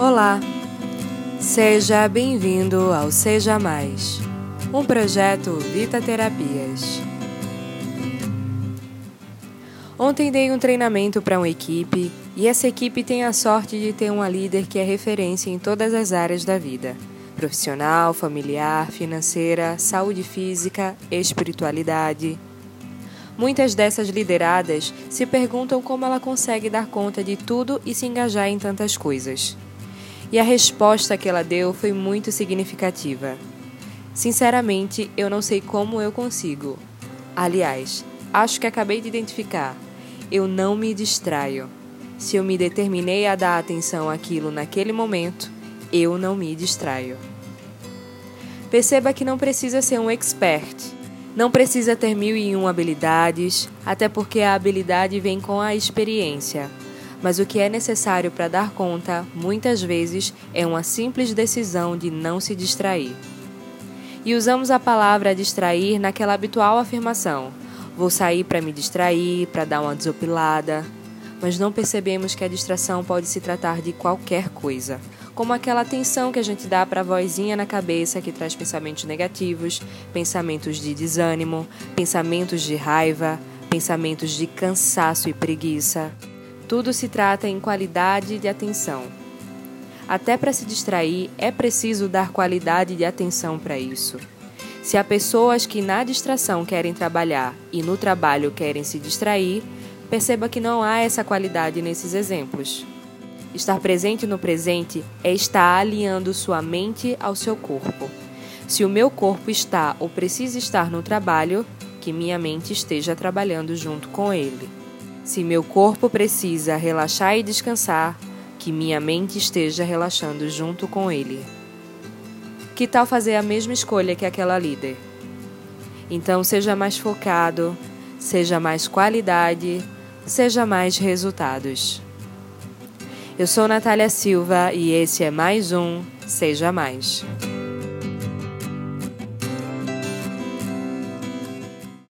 Olá, seja bem-vindo ao Seja Mais, um projeto Vita Terapias. Ontem dei um treinamento para uma equipe e essa equipe tem a sorte de ter uma líder que é referência em todas as áreas da vida: profissional, familiar, financeira, saúde física, espiritualidade. Muitas dessas lideradas se perguntam como ela consegue dar conta de tudo e se engajar em tantas coisas. E a resposta que ela deu foi muito significativa. Sinceramente, eu não sei como eu consigo. Aliás, acho que acabei de identificar. Eu não me distraio. Se eu me determinei a dar atenção àquilo naquele momento, eu não me distraio. Perceba que não precisa ser um expert. Não precisa ter mil e um habilidades, até porque a habilidade vem com a experiência mas o que é necessário para dar conta, muitas vezes, é uma simples decisão de não se distrair. E usamos a palavra distrair naquela habitual afirmação: vou sair para me distrair, para dar uma desopilada. Mas não percebemos que a distração pode se tratar de qualquer coisa, como aquela atenção que a gente dá para a vozinha na cabeça que traz pensamentos negativos, pensamentos de desânimo, pensamentos de raiva, pensamentos de cansaço e preguiça. Tudo se trata em qualidade de atenção. Até para se distrair, é preciso dar qualidade de atenção para isso. Se há pessoas que na distração querem trabalhar e no trabalho querem se distrair, perceba que não há essa qualidade nesses exemplos. Estar presente no presente é estar alinhando sua mente ao seu corpo. Se o meu corpo está ou precisa estar no trabalho, que minha mente esteja trabalhando junto com ele. Se meu corpo precisa relaxar e descansar, que minha mente esteja relaxando junto com ele. Que tal fazer a mesma escolha que aquela líder? Então, seja mais focado, seja mais qualidade, seja mais resultados. Eu sou Natália Silva e esse é mais um Seja Mais.